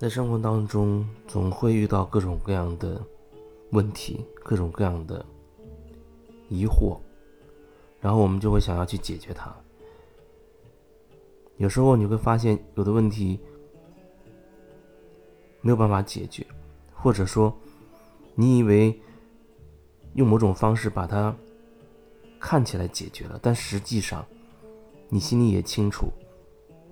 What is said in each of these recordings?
在生活当中，总会遇到各种各样的问题，各种各样的疑惑，然后我们就会想要去解决它。有时候你会发现，有的问题没有办法解决，或者说，你以为用某种方式把它看起来解决了，但实际上，你心里也清楚，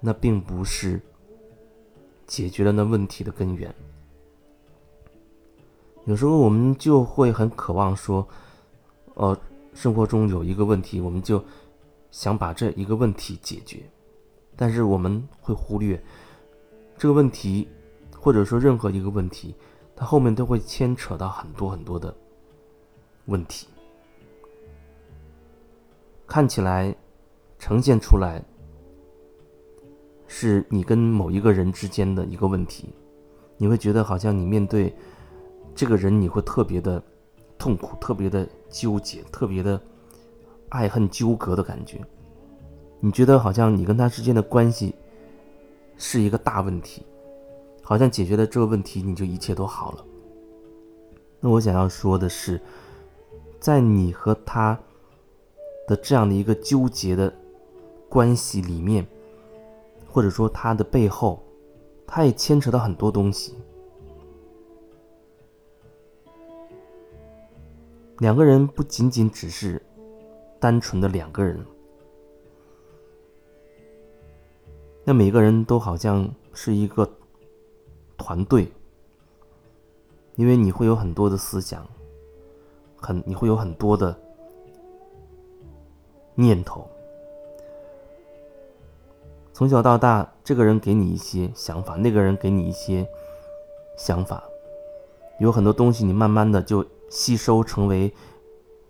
那并不是。解决了那问题的根源。有时候我们就会很渴望说，呃，生活中有一个问题，我们就想把这一个问题解决，但是我们会忽略这个问题，或者说任何一个问题，它后面都会牵扯到很多很多的问题，看起来呈现出来。是你跟某一个人之间的一个问题，你会觉得好像你面对这个人，你会特别的痛苦，特别的纠结，特别的爱恨纠葛的感觉。你觉得好像你跟他之间的关系是一个大问题，好像解决了这个问题，你就一切都好了。那我想要说的是，在你和他的这样的一个纠结的关系里面。或者说，他的背后，他也牵扯到很多东西。两个人不仅仅只是单纯的两个人，那每个人都好像是一个团队，因为你会有很多的思想，很你会有很多的念头。从小到大，这个人给你一些想法，那个人给你一些想法，有很多东西你慢慢的就吸收成为，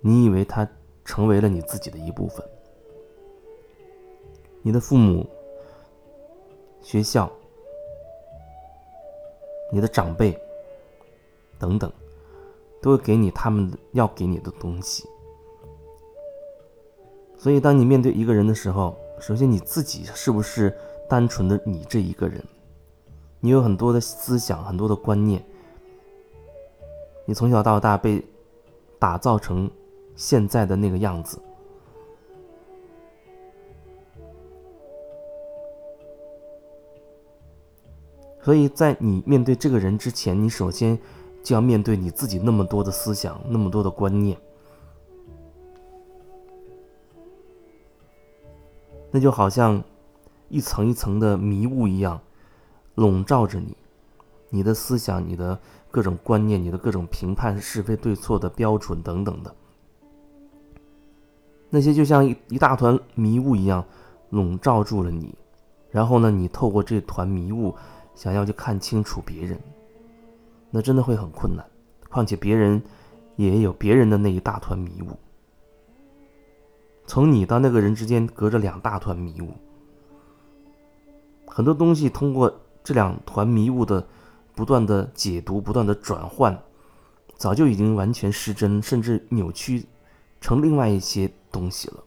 你以为他成为了你自己的一部分。你的父母、学校、你的长辈等等，都会给你他们要给你的东西。所以，当你面对一个人的时候，首先，你自己是不是单纯的你这一个人？你有很多的思想，很多的观念。你从小到大被打造成现在的那个样子，所以在你面对这个人之前，你首先就要面对你自己那么多的思想，那么多的观念。那就好像一层一层的迷雾一样，笼罩着你，你的思想、你的各种观念、你的各种评判是非对错的标准等等的，那些就像一一大团迷雾一样笼罩住了你。然后呢，你透过这团迷雾，想要去看清楚别人，那真的会很困难。况且别人也有别人的那一大团迷雾。从你到那个人之间隔着两大团迷雾，很多东西通过这两团迷雾的不断的解读、不断的转换，早就已经完全失真，甚至扭曲成另外一些东西了。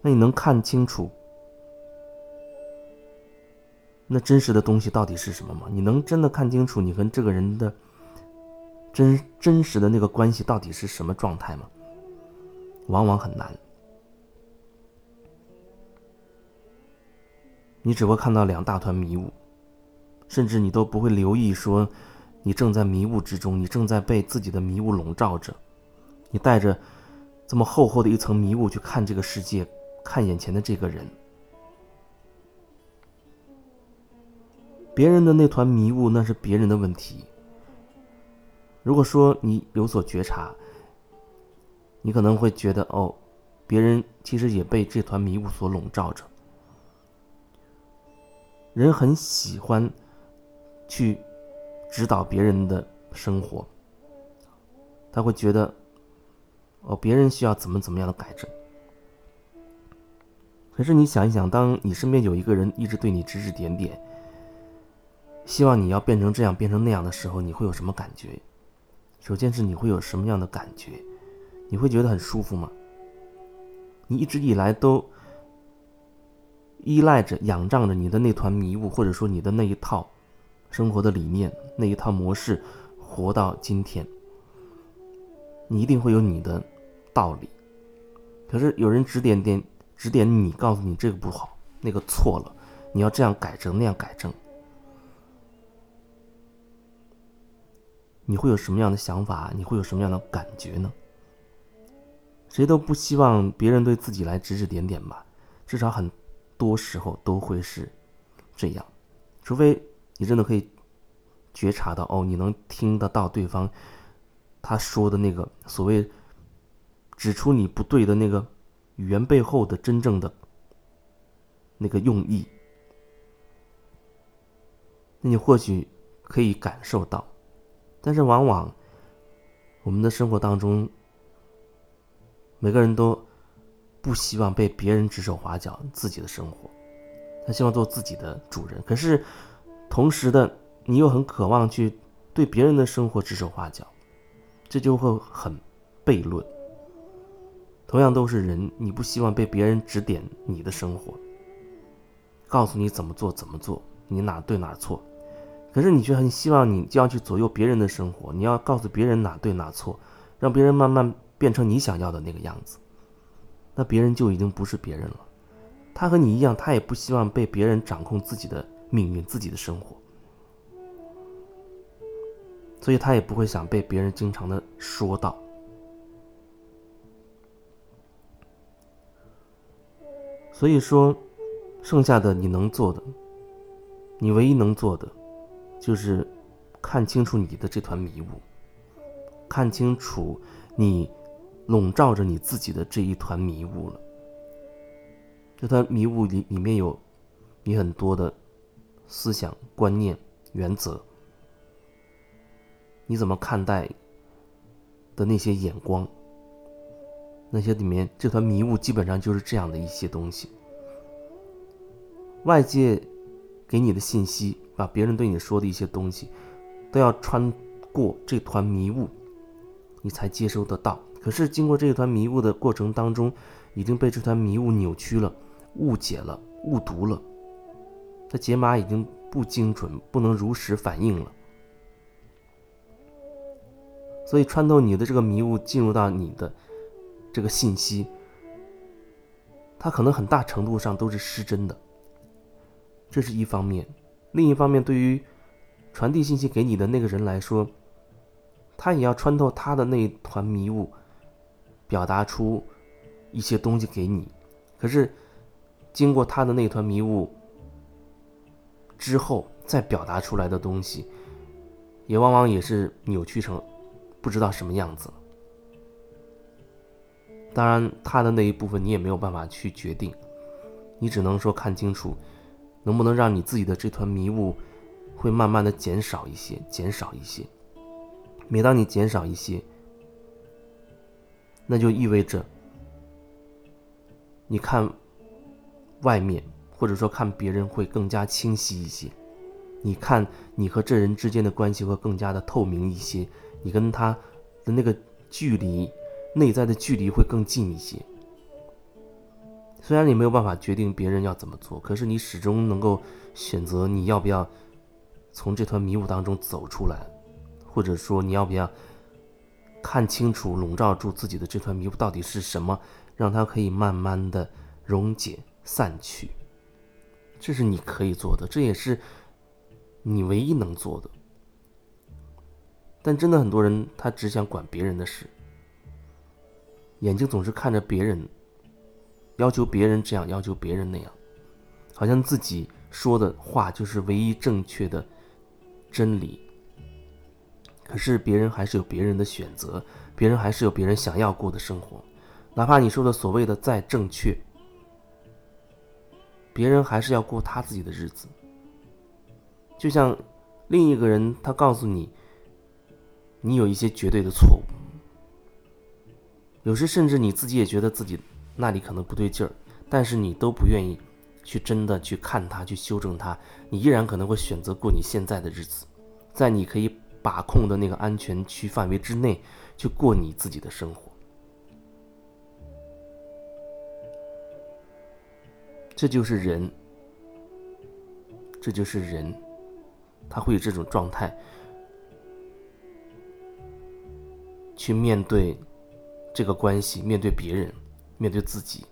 那你能看清楚那真实的东西到底是什么吗？你能真的看清楚你跟这个人的真真实的那个关系到底是什么状态吗？往往很难，你只会看到两大团迷雾，甚至你都不会留意说，你正在迷雾之中，你正在被自己的迷雾笼罩着，你带着这么厚厚的一层迷雾去看这个世界，看眼前的这个人，别人的那团迷雾那是别人的问题。如果说你有所觉察。你可能会觉得，哦，别人其实也被这团迷雾所笼罩着。人很喜欢去指导别人的生活，他会觉得，哦，别人需要怎么怎么样的改正。可是你想一想，当你身边有一个人一直对你指指点点，希望你要变成这样、变成那样的时候，你会有什么感觉？首先是你会有什么样的感觉？你会觉得很舒服吗？你一直以来都依赖着、仰仗着你的那团迷雾，或者说你的那一套生活的理念、那一套模式，活到今天，你一定会有你的道理。可是有人指点点指点你，告诉你这个不好，那个错了，你要这样改正，那样改正，你会有什么样的想法？你会有什么样的感觉呢？谁都不希望别人对自己来指指点点吧，至少很多时候都会是这样，除非你真的可以觉察到哦，你能听得到对方他说的那个所谓指出你不对的那个语言背后的真正的那个用意，那你或许可以感受到，但是往往我们的生活当中。每个人都不希望被别人指手画脚自己的生活，他希望做自己的主人。可是，同时的你又很渴望去对别人的生活指手画脚，这就会很悖论。同样都是人，你不希望被别人指点你的生活，告诉你怎么做怎么做，你哪对哪错。可是你却很希望你就要去左右别人的生活，你要告诉别人哪对哪错，让别人慢慢。变成你想要的那个样子，那别人就已经不是别人了。他和你一样，他也不希望被别人掌控自己的命运、自己的生活，所以他也不会想被别人经常的说到。所以说，剩下的你能做的，你唯一能做的，就是看清楚你的这团迷雾，看清楚你。笼罩着你自己的这一团迷雾了。这团迷雾里里面有你很多的思想观念原则，你怎么看待的那些眼光？那些里面这团迷雾基本上就是这样的一些东西。外界给你的信息，把别人对你说的一些东西，都要穿过这团迷雾，你才接收得到。可是，经过这一团迷雾的过程当中，已经被这团迷雾扭曲了、误解了、误读了。它解码已经不精准，不能如实反映了。所以，穿透你的这个迷雾，进入到你的这个信息，它可能很大程度上都是失真的。这是一方面，另一方面，对于传递信息给你的那个人来说，他也要穿透他的那一团迷雾。表达出一些东西给你，可是经过他的那团迷雾之后，再表达出来的东西，也往往也是扭曲成不知道什么样子。当然，他的那一部分你也没有办法去决定，你只能说看清楚，能不能让你自己的这团迷雾会慢慢的减少一些，减少一些。每当你减少一些。那就意味着，你看外面，或者说看别人会更加清晰一些，你看你和这人之间的关系会更加的透明一些，你跟他的那个距离，内在的距离会更近一些。虽然你没有办法决定别人要怎么做，可是你始终能够选择你要不要从这团迷雾当中走出来，或者说你要不要。看清楚笼罩住自己的这团迷雾到底是什么，让它可以慢慢的溶解散去。这是你可以做的，这也是你唯一能做的。但真的很多人，他只想管别人的事，眼睛总是看着别人，要求别人这样，要求别人那样，好像自己说的话就是唯一正确的真理。可是别人还是有别人的选择，别人还是有别人想要过的生活，哪怕你说的所谓的再正确，别人还是要过他自己的日子。就像另一个人，他告诉你，你有一些绝对的错误，有时甚至你自己也觉得自己那里可能不对劲儿，但是你都不愿意去真的去看他，去修正他，你依然可能会选择过你现在的日子，在你可以。把控的那个安全区范围之内，去过你自己的生活，这就是人。这就是人，他会有这种状态去面对这个关系，面对别人，面对自己。